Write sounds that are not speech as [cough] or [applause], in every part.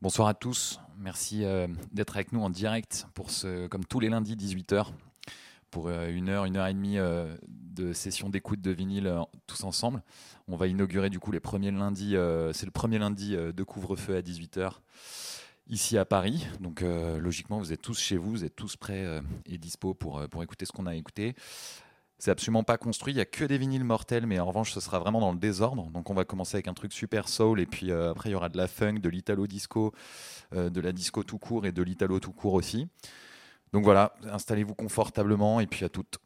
Bonsoir à tous. Merci euh, d'être avec nous en direct pour ce, comme tous les lundis 18h pour euh, une heure, une heure et demie euh, de session d'écoute de vinyle tous ensemble. On va inaugurer du coup les premiers lundis. c'est le premier lundi de couvre-feu à 18h ici à Paris. Donc logiquement, vous êtes tous chez vous, vous êtes tous prêts et dispo pour, pour écouter ce qu'on a écouté. C'est absolument pas construit, il n'y a que des vinyles mortels, mais en revanche, ce sera vraiment dans le désordre. Donc, on va commencer avec un truc super soul, et puis euh, après, il y aura de la funk, de l'italo disco, euh, de la disco tout court et de l'italo tout court aussi. Donc voilà, installez-vous confortablement, et puis à toutes.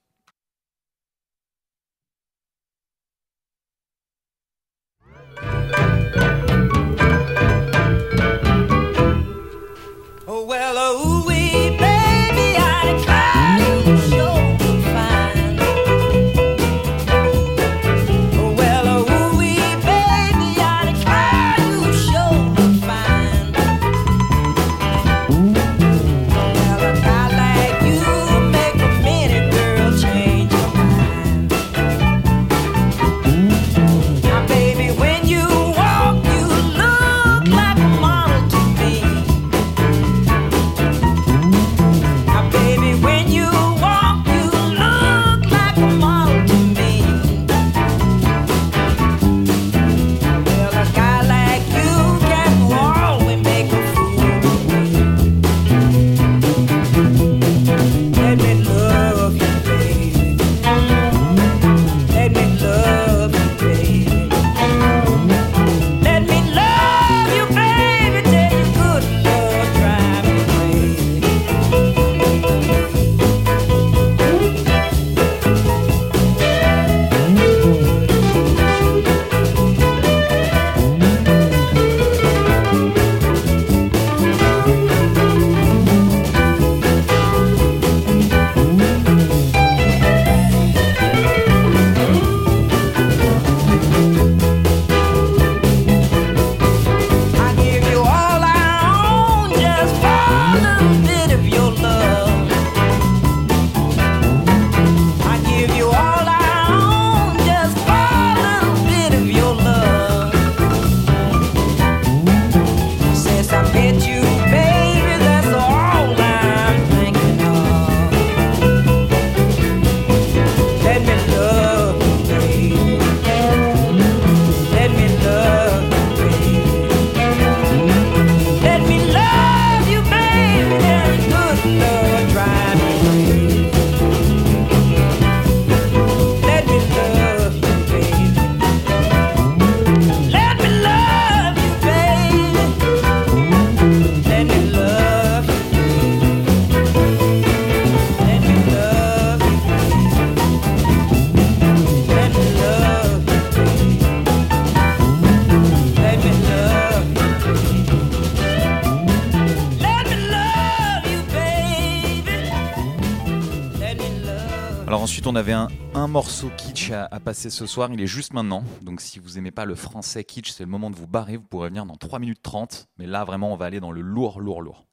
Avait un, un morceau kitsch à, passer ce soir. Il est juste maintenant. Donc si vous aimez pas le français kitsch, c'est le moment de vous barrer. Vous pourrez venir dans 3 minutes 30. Mais là, vraiment, on va aller dans le lourd, lourd, lourd.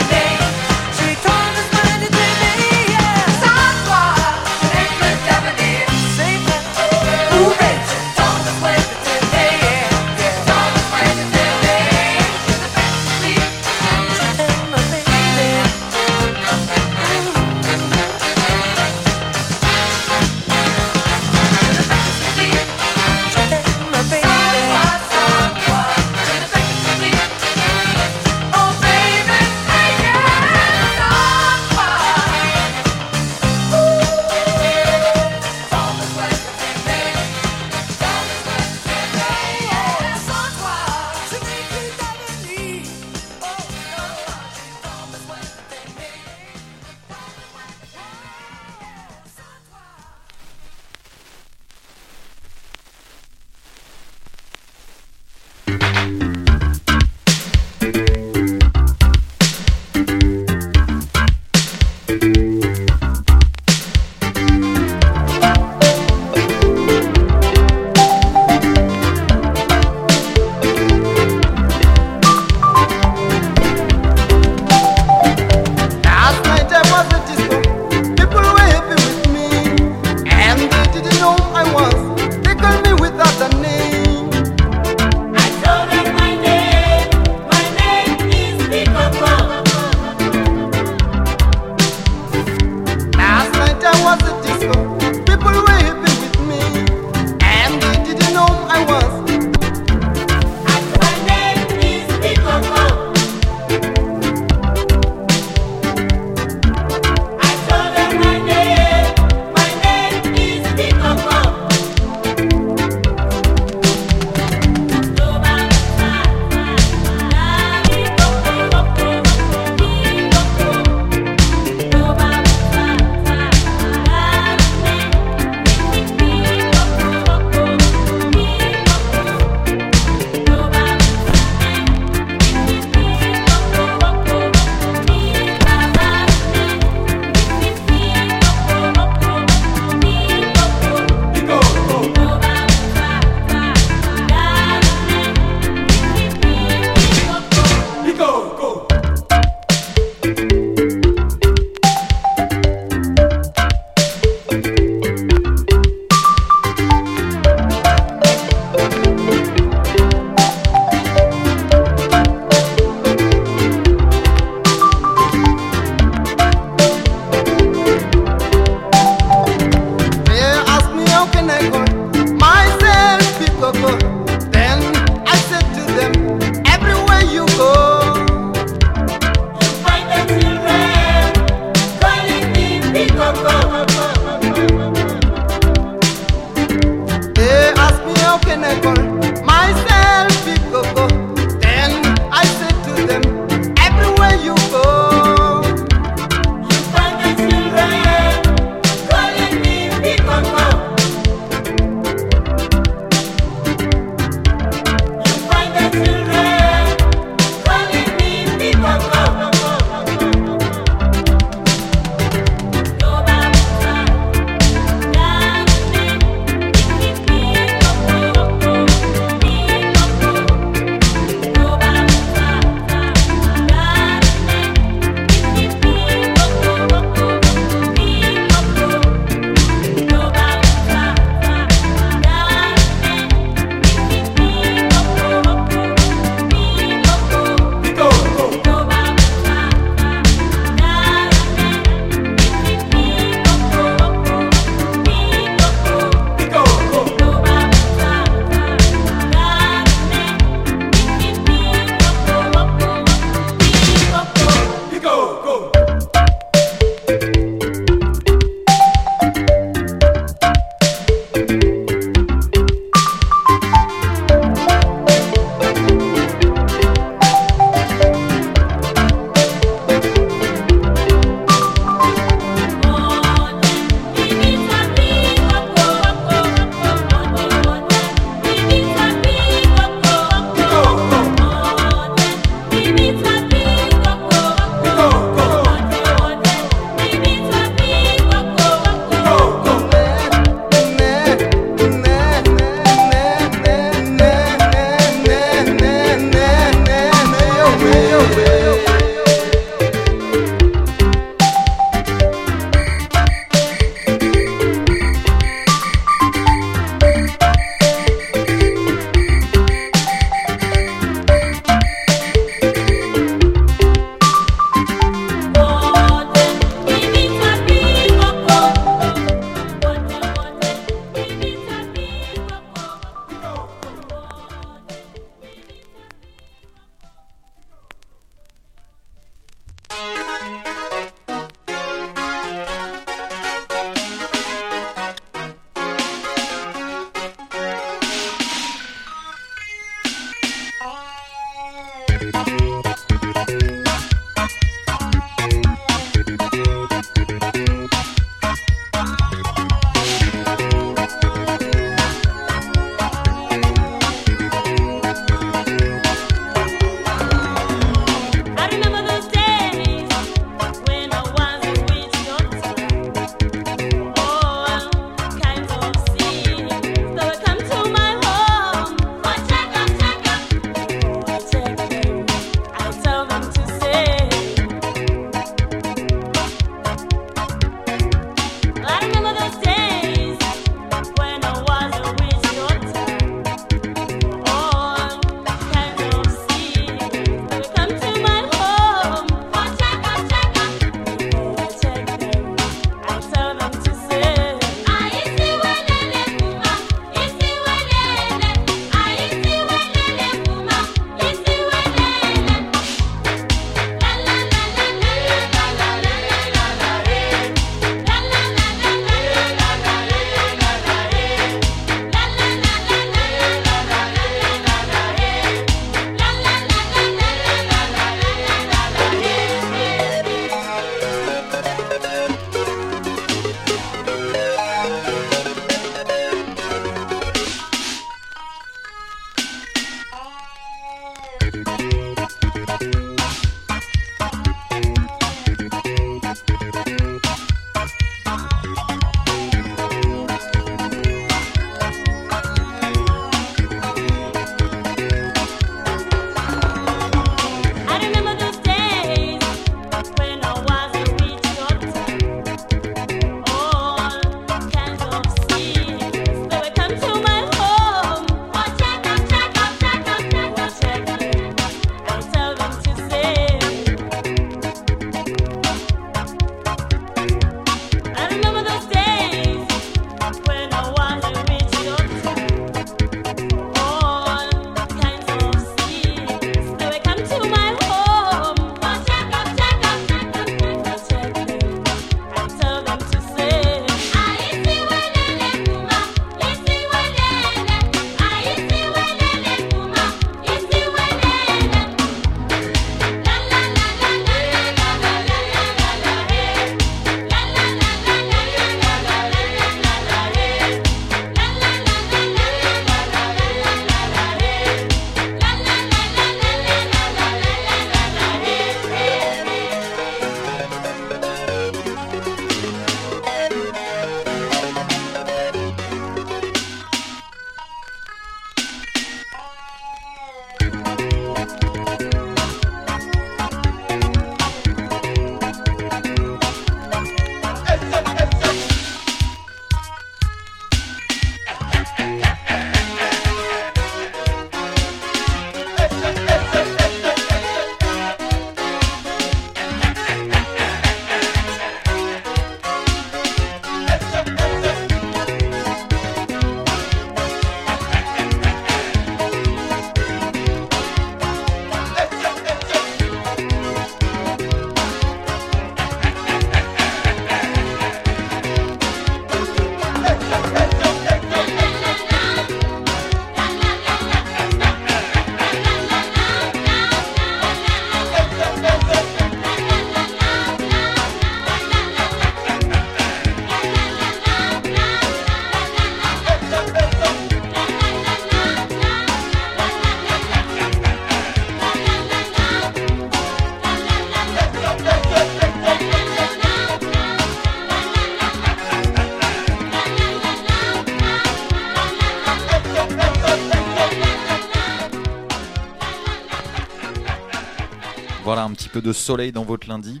De soleil dans votre lundi.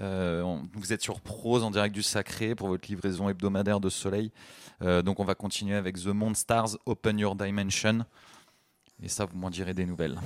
Euh, vous êtes sur Prose en direct du Sacré pour votre livraison hebdomadaire de soleil. Euh, donc on va continuer avec The Monstars Open Your Dimension. Et ça, vous m'en direz des nouvelles.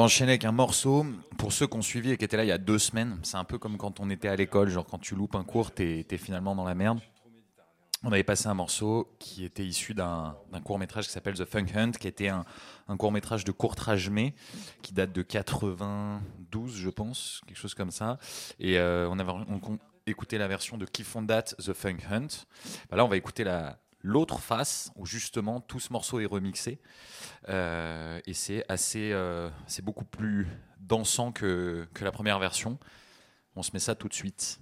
Enchaîner avec un morceau. Pour ceux qui ont suivi et qui étaient là il y a deux semaines, c'est un peu comme quand on était à l'école, genre quand tu loupes un cours, t'es es finalement dans la merde. On avait passé un morceau qui était issu d'un court métrage qui s'appelle The Funk Hunt, qui était un, court métrage de courtrage mais qui date de 92, je pense, quelque chose comme ça. Et euh, on avait écouté la version de Qui Fondat The Funk Hunt. Bah là, on va écouter la l'autre face où justement tout ce morceau est remixé. Euh, et c'est assez, euh, c'est beaucoup plus dansant que, que la première version. On se met ça tout de suite.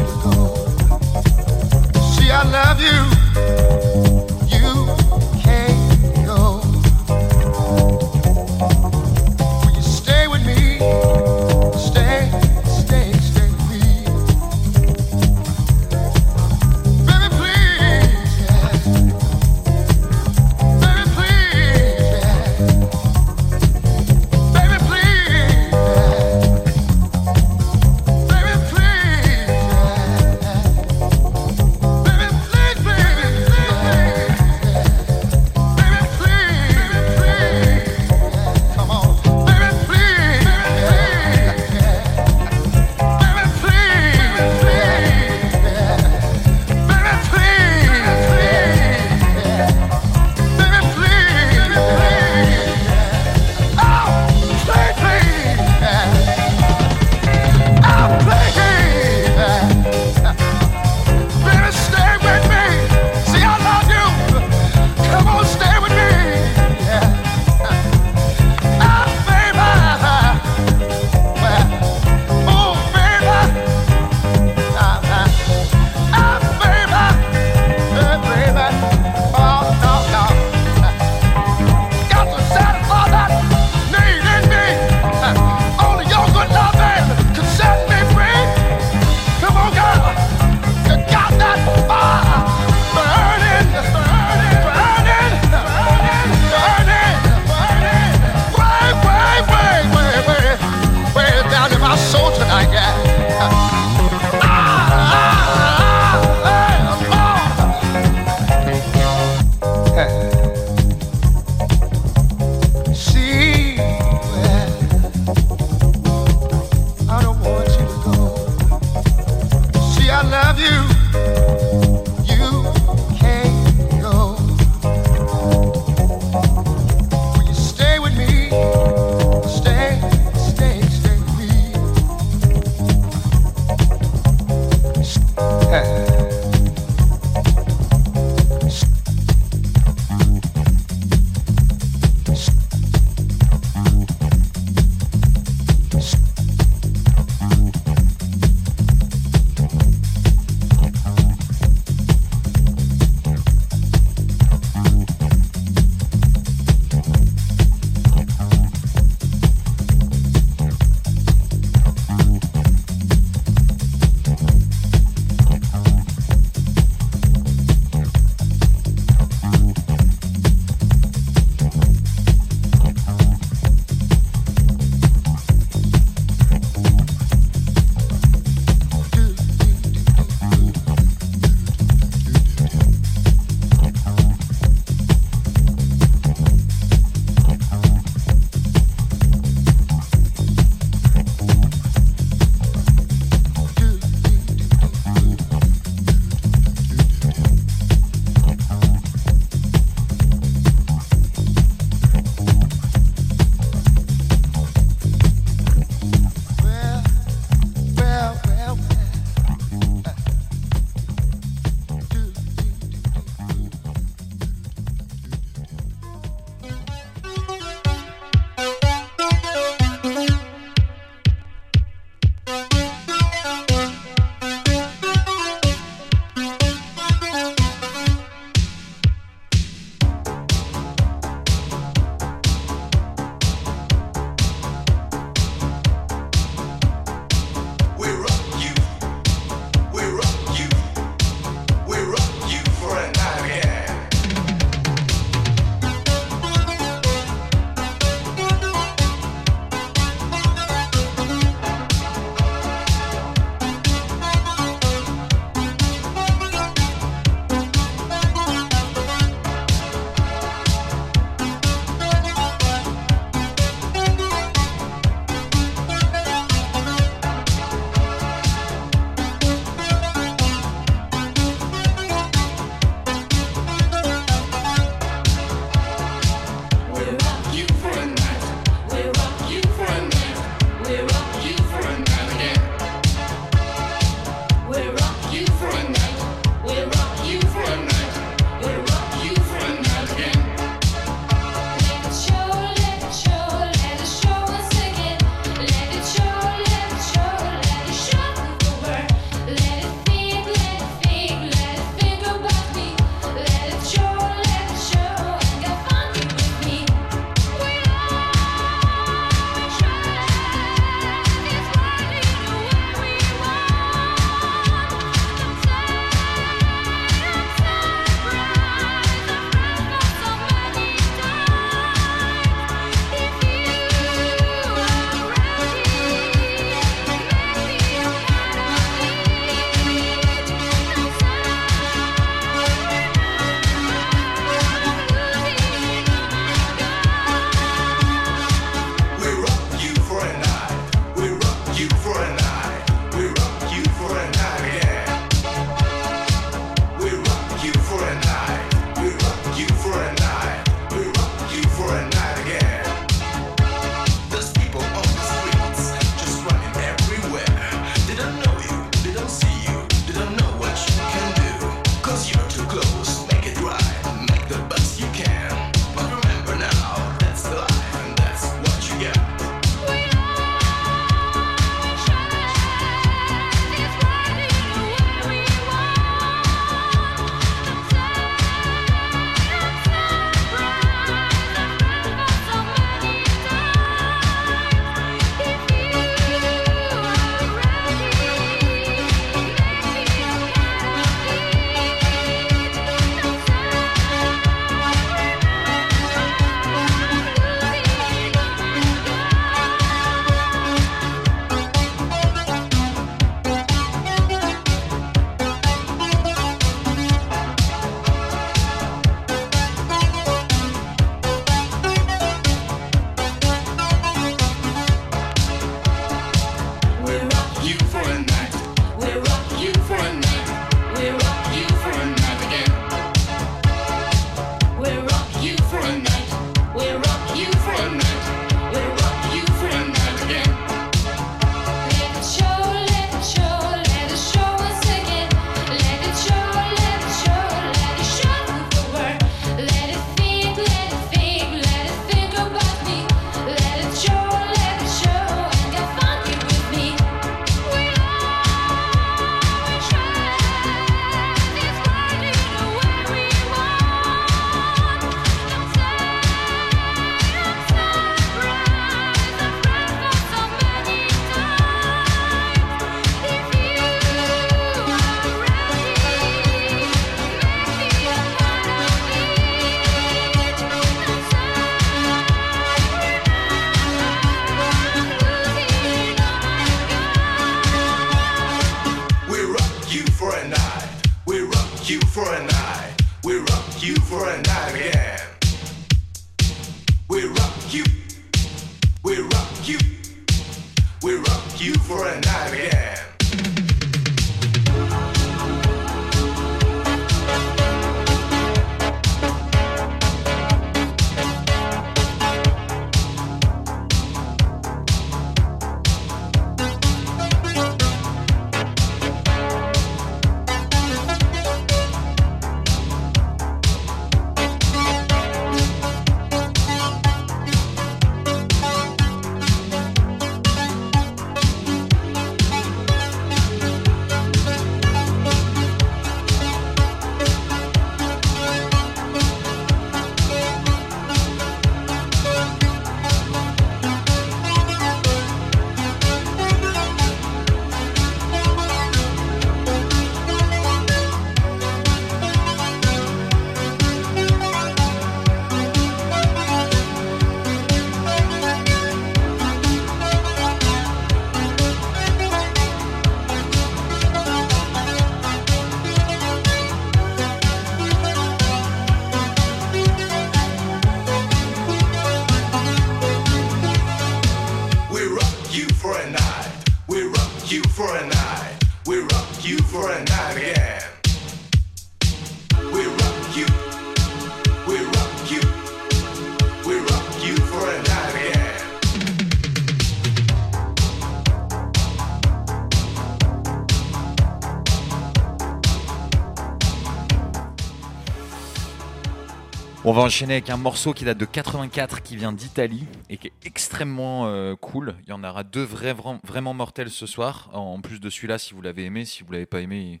On va enchaîner avec un morceau qui date de 84, qui vient d'Italie et qui est extrêmement euh, cool. Il y en aura deux vrais, vra- vraiment mortels ce soir. En plus de celui-là, si vous l'avez aimé, si vous l'avez pas aimé,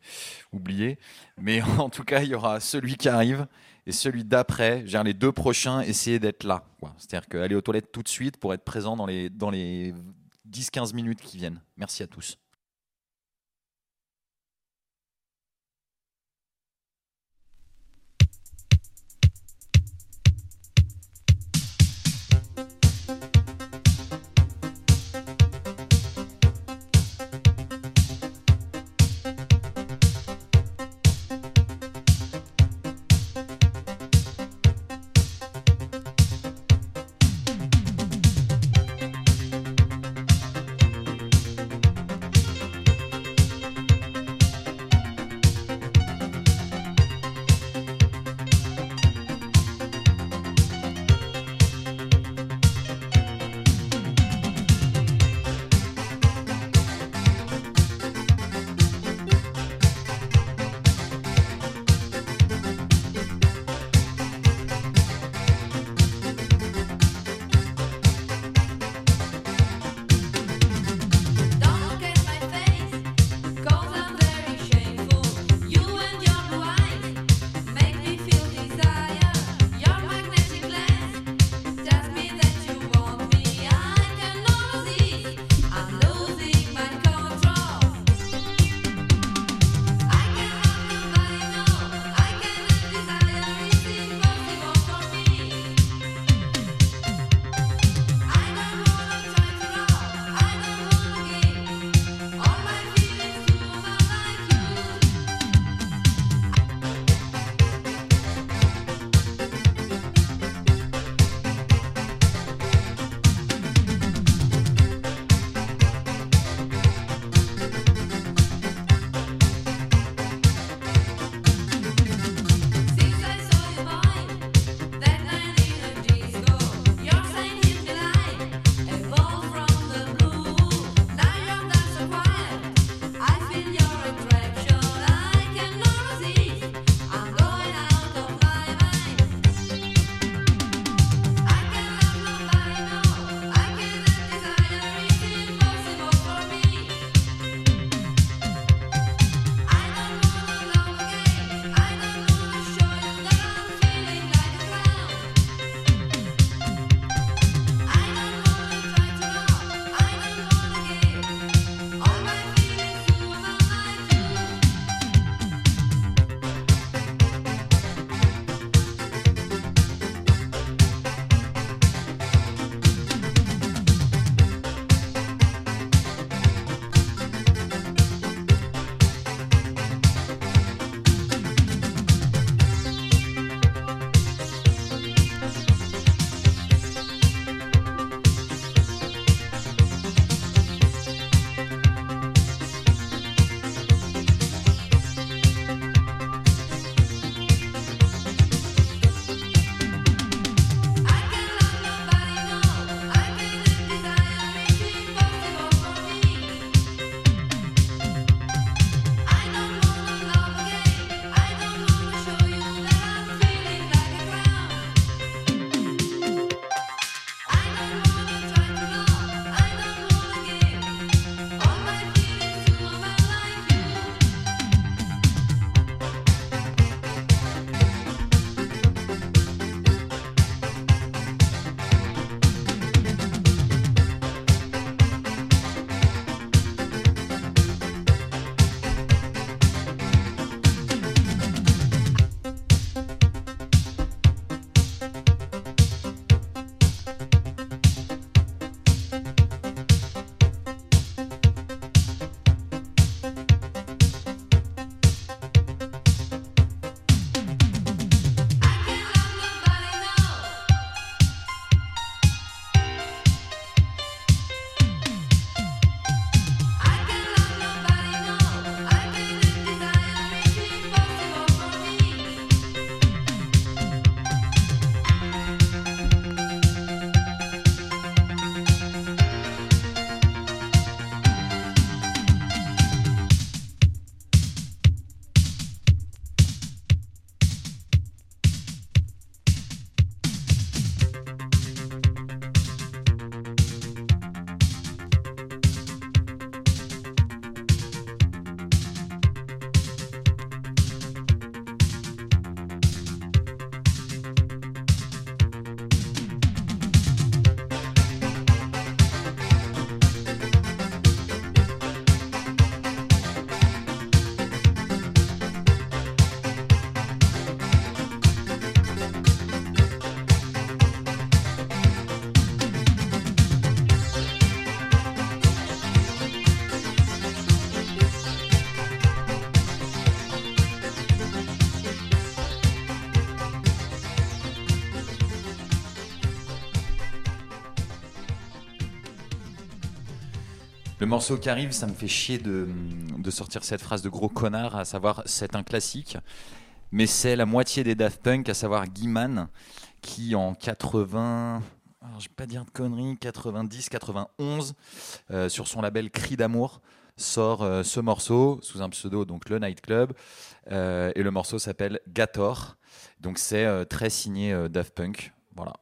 oubliez. Mais [laughs] en tout cas, il y aura celui qui arrive et celui d'après. Genre les deux prochains, essayez d'être là. C'est-à-dire qu'aller aux toilettes tout de suite pour être présent dans les, dans les 10-15 minutes qui viennent. Merci à tous. Morceau qui arrive, ça me fait chier de, sortir cette phrase de gros connard, à savoir c'est un classique, mais c'est la moitié des Daft Punk, à savoir Guy Mann, qui en 80, alors vais pas dire de conneries, 90, 91, euh, sur son label Cri d'amour, sort euh, ce morceau sous un pseudo, donc le Nightclub, euh, et le morceau s'appelle Gator. Donc c'est très signé Daft Punk. Voilà.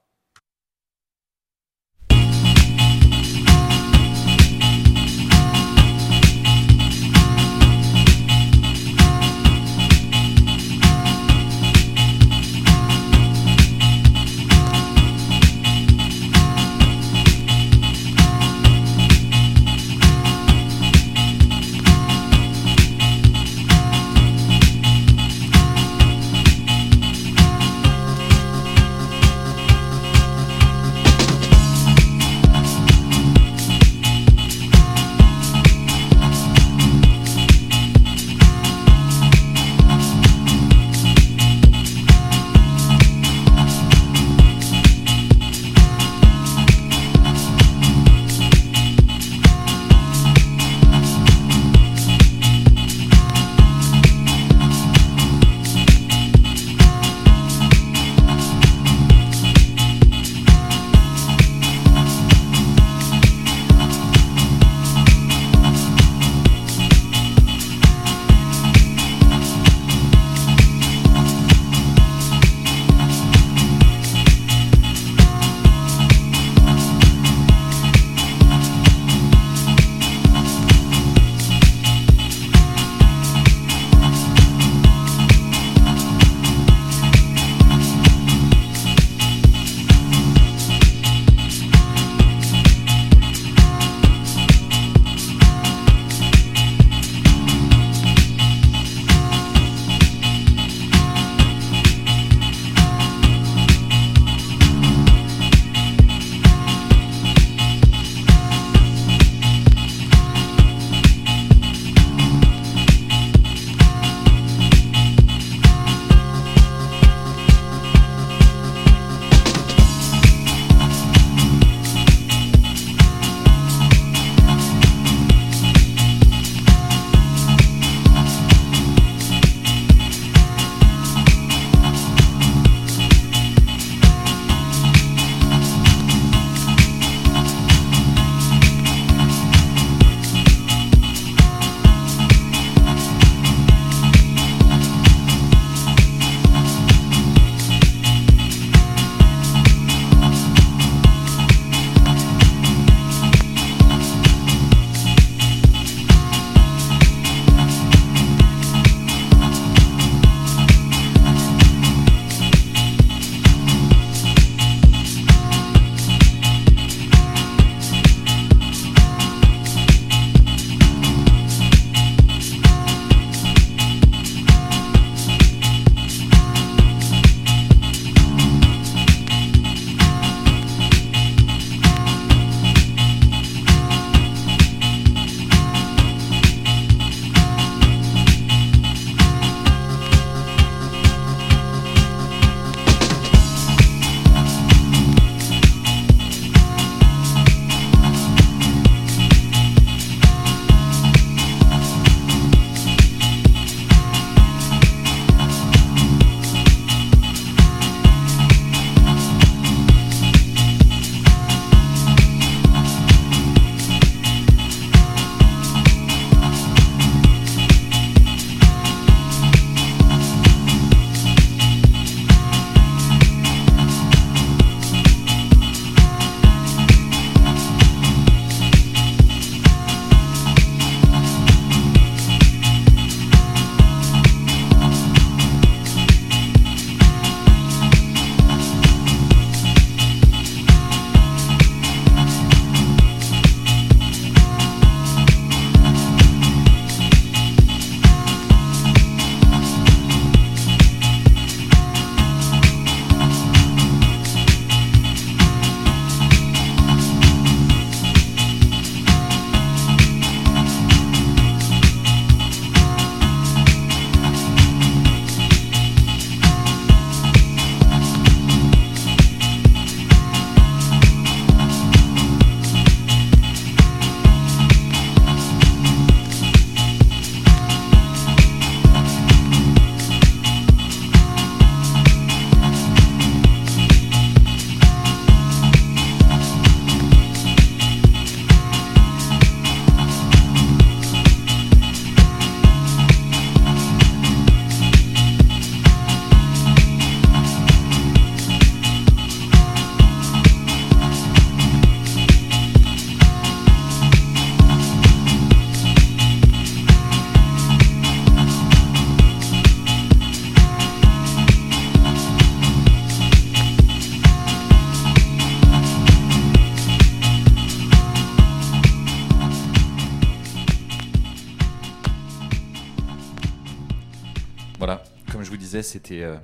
C'était euh,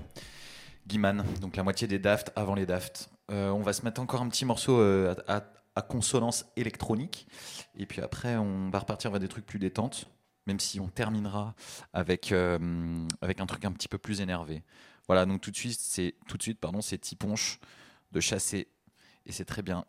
Guiman, donc la moitié des Daft avant les Daft. Euh, on va se mettre encore un petit morceau euh, à, à- à consonance électronique, et puis après on va repartir vers des trucs plus détentes, même si on terminera avec, euh, avec un truc un petit peu plus énervé. Voilà, donc tout de suite, c'est tout de suite, pardon, c'est Tiponche de chasser, et c'est très bien.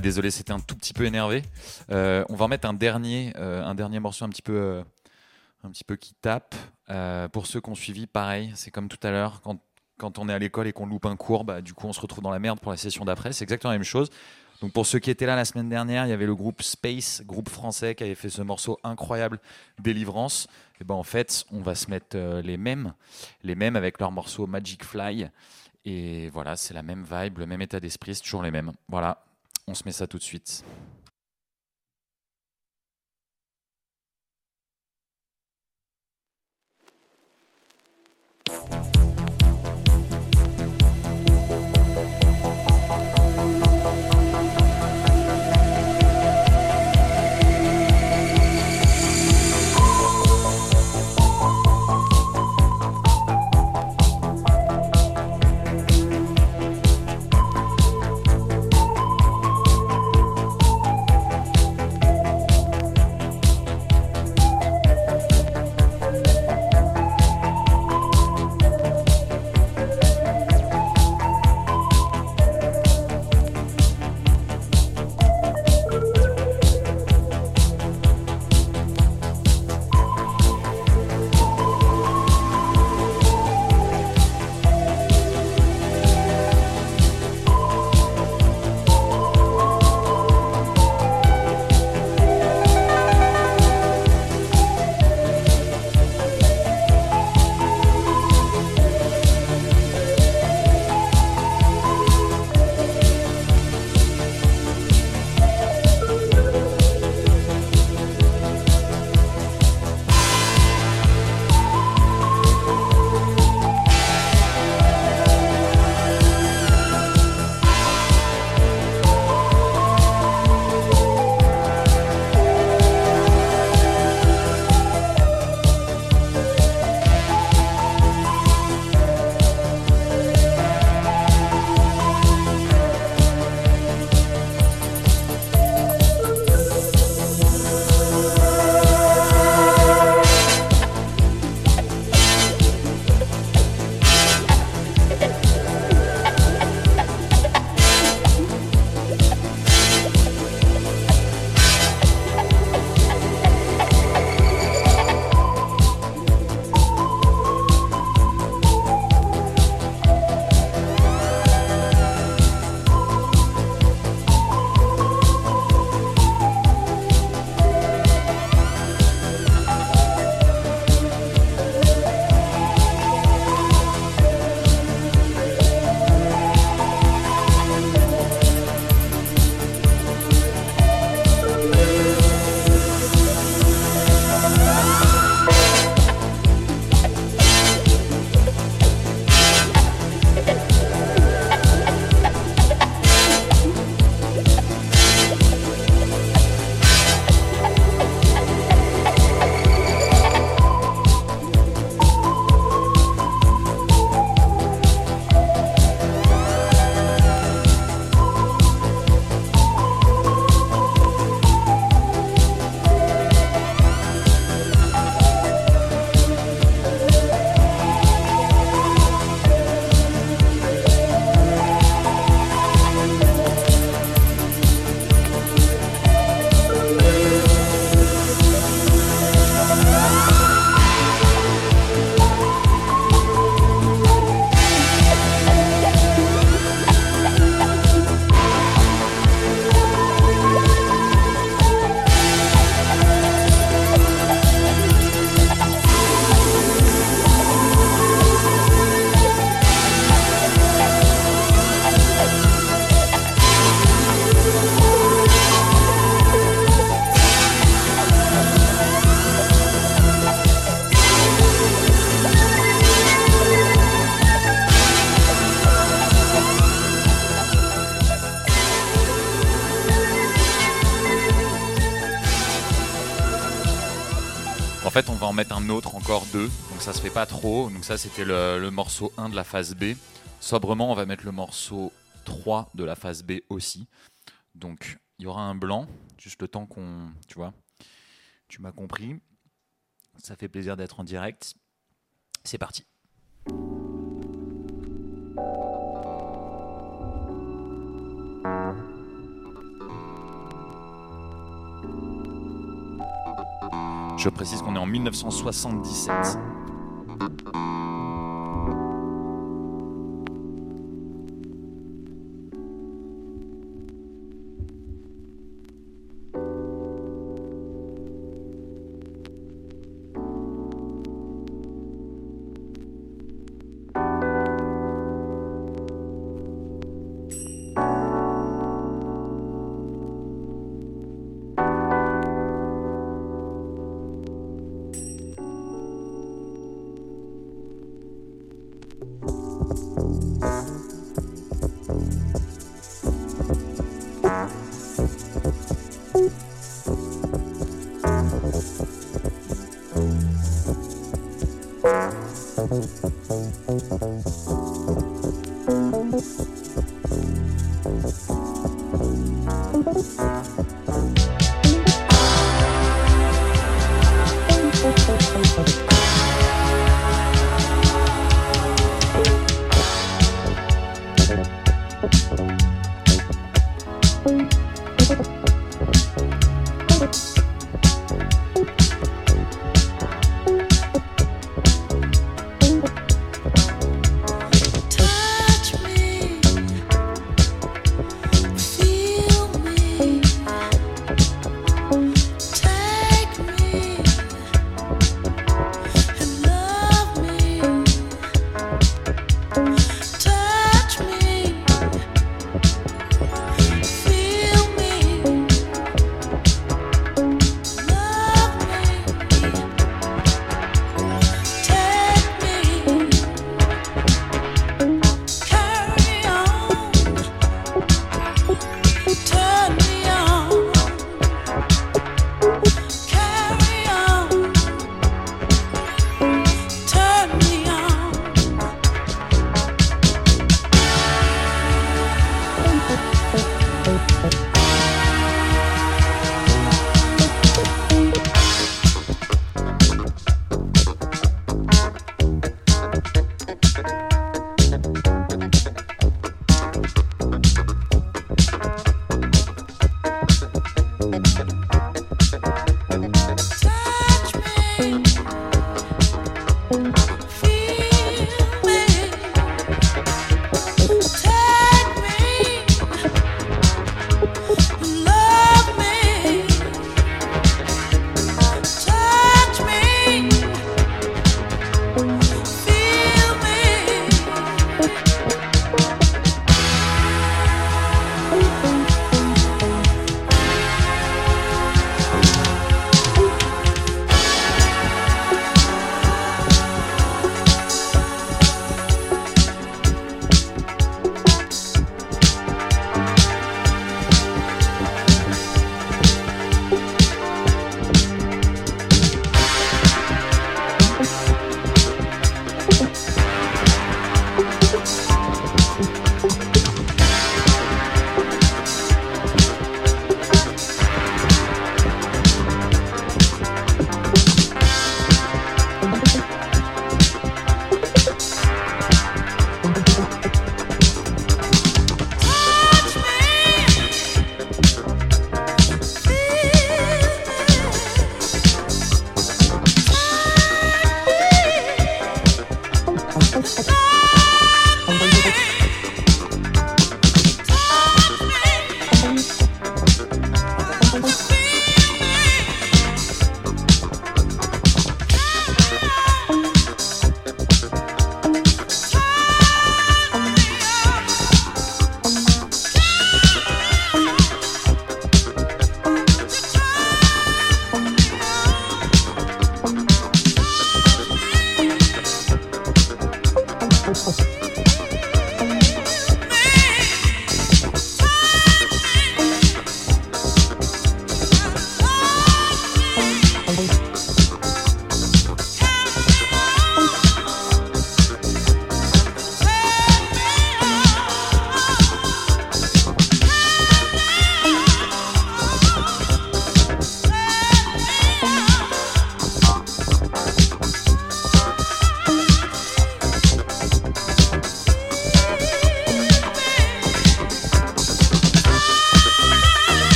Désolé, c'était un tout petit peu énervé. Euh, on va en mettre un dernier, euh, un dernier morceau un petit peu, euh, un petit peu qui tape. Pour ceux qui ont suivi, pareil, c'est comme tout à l'heure, quand, quand on est à l'école et qu'on loupe un cours, bah, du coup on se retrouve dans la merde pour la session d'après. C'est exactement la même chose. Donc pour ceux qui étaient là la semaine dernière, il y avait le groupe Space, groupe français, qui avait fait ce morceau incroyable, Délivrance. Et ben en fait, on va se mettre les mêmes, les mêmes avec leur morceau Magic Fly. Et voilà, c'est la même vibe, le même état d'esprit, c'est toujours les mêmes. Voilà, on se met ça tout de suite. En mettre un autre, encore deux. Donc ça se fait pas trop. Donc ça, c'était le, le morceau 1 de la phase B. Sobrement, on va mettre le morceau 3 de la phase B aussi. Donc il y aura un blanc, juste le temps qu'on... Tu vois, tu m'as compris. Ça fait plaisir d'être en direct. C'est parti. Je précise qu'on est en 1977.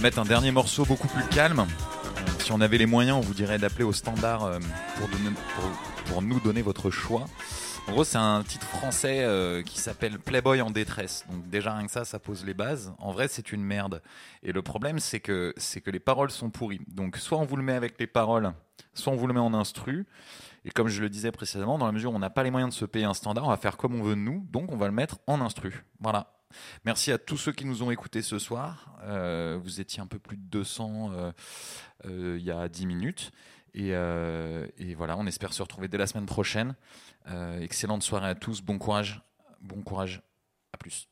Va mettre un dernier morceau beaucoup plus calme. Si on avait les moyens, on vous dirait d'appeler au standard euh, pour, nous donner votre choix. En gros, c'est un titre français euh, qui s'appelle Playboy en détresse. Donc déjà rien que ça, ça pose les bases. En vrai, c'est une merde. Et le problème, c'est que les paroles sont pourries. Donc soit on vous le met avec les paroles, soit on vous le met en instru. Et comme je le disais précédemment, dans la mesure où on n'a pas les moyens de se payer un standard, on va faire comme on veut nous. Donc on va le mettre en instru. Voilà. Merci à tous ceux qui nous ont écoutés ce soir. Euh, vous étiez un peu plus de 200 euh, euh, il y a 10 minutes. Et, voilà, on espère se retrouver dès la semaine prochaine. Excellente soirée à tous. Bon courage. Bon courage. À plus.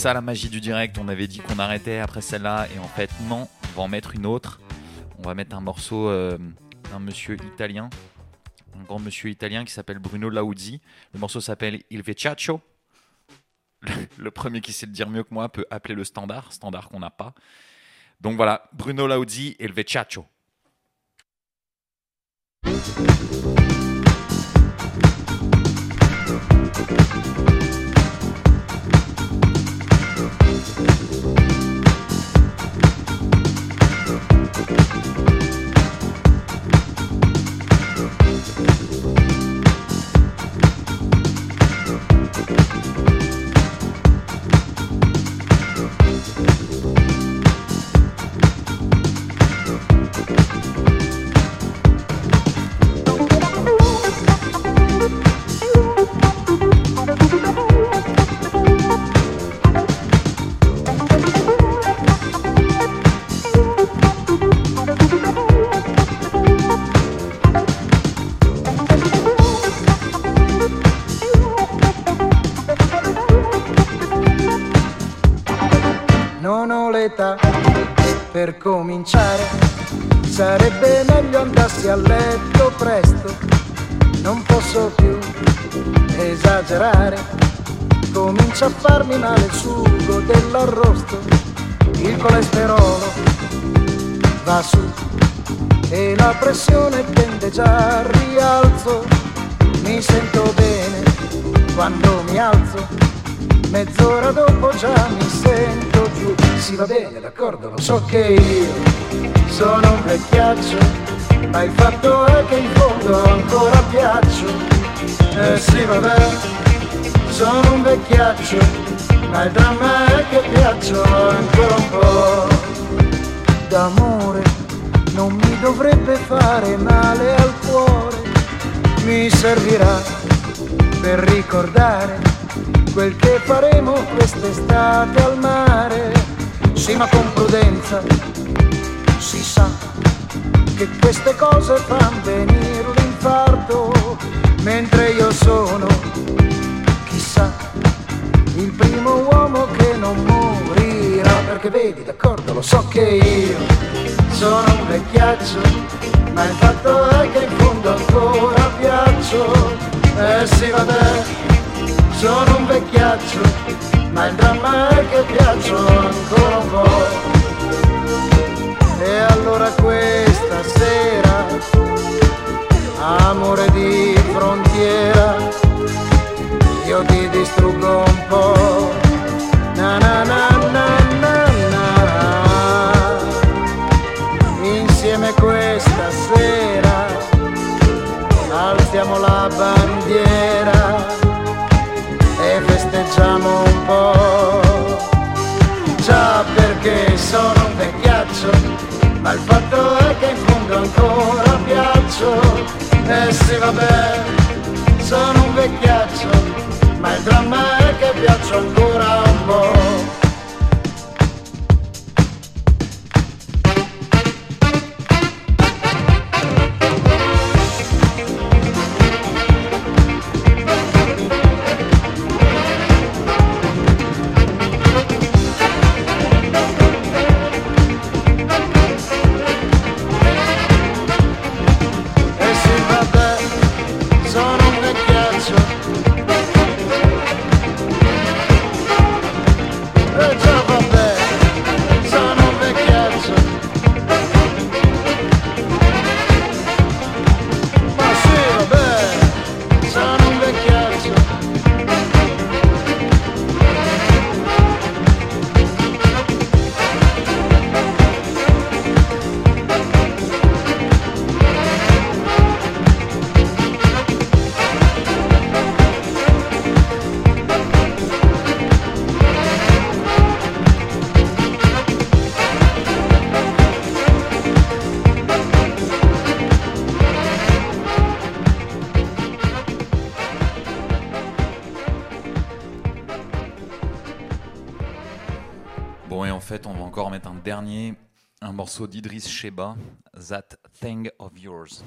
Ça la magie du direct. On avait dit qu'on arrêtait après celle-là, et en fait, non, on va en mettre une autre. On va mettre un morceau euh, d'un monsieur italien, un grand monsieur italien qui s'appelle Bruno Lauzzi. Le morceau s'appelle Il Vecchiaccio. Le, premier qui sait le dire mieux que moi peut appeler le standard, standard qu'on n'a pas. Donc voilà, Bruno Lauzzi et le Vecchiaccio. Thank you. Per cominciare, sarebbe meglio andassi a letto presto, non posso più esagerare, comincia a farmi male il sugo dell'arrosto, il colesterolo va su e la pressione tende già al rialzo, mi sento bene quando mi alzo. Mezz'ora dopo già mi sento giù Sì va bene, d'accordo, lo so che io sono un vecchiaccio Ma il fatto è che in fondo ancora piaccio. Eh sì vabbè, sono un vecchiaccio Ma il dramma è che piaccio ancora un po' D'amore non mi dovrebbe fare male al cuore Mi servirà per ricordare quel che faremo quest'estate al mare. Sì, ma con prudenza, si sa che queste cose fanno venire l'infarto, mentre io sono, chissà, il primo uomo che non morirà. Perché vedi, d'accordo, lo so che io sono un vecchiaccio, ma il fatto è che in fondo ancora piaccio. Eh sì, vabbè sono un vecchiaccio, ma il dramma è che piaccio ancora un po'. E allora questa sera, amore di frontiera, io ti distruggo un po'. Na na na encore mettre un dernier, un morceau d'Idriss Sheba, That Thing of Yours.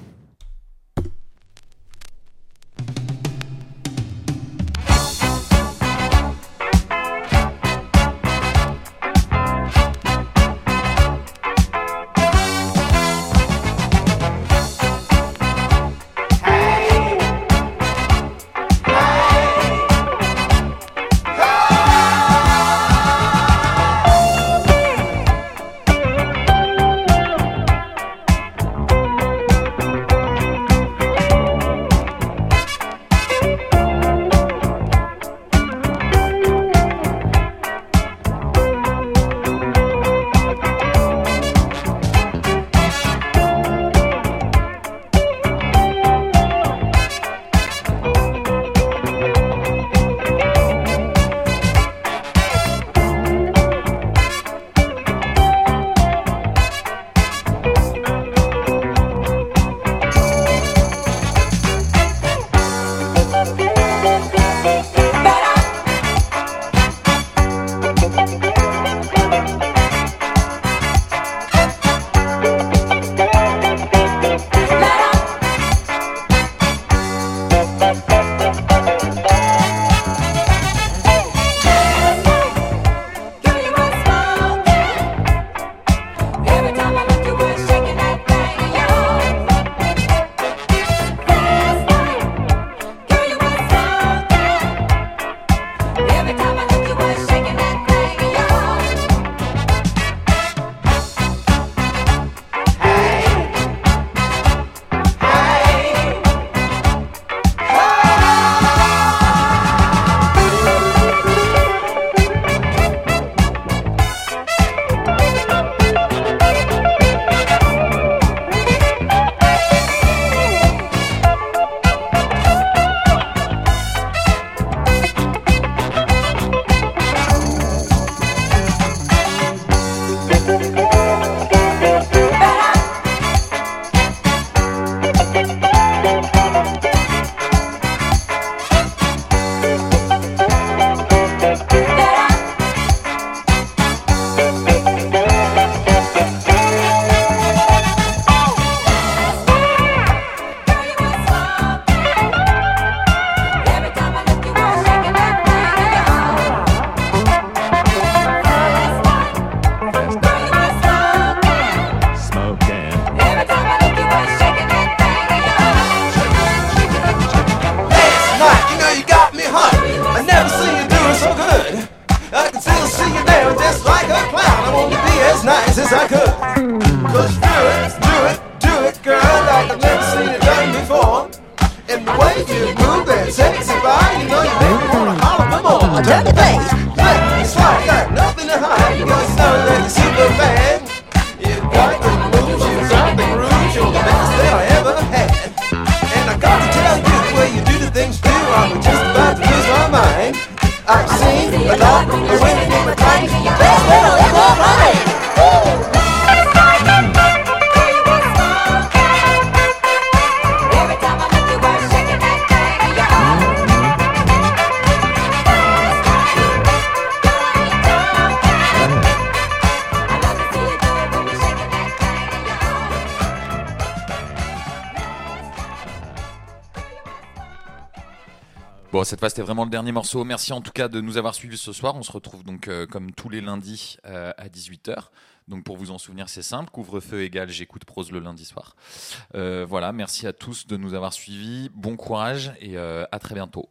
le dernier morceau. Merci en tout cas de nous avoir suivis ce soir. On se retrouve donc euh, comme tous les lundis euh, à 18h. Donc pour vous en souvenir, c'est simple. Couvre-feu égal, j'écoute prose le lundi soir. Euh, voilà, merci à tous de nous avoir suivis. Bon courage et à très bientôt.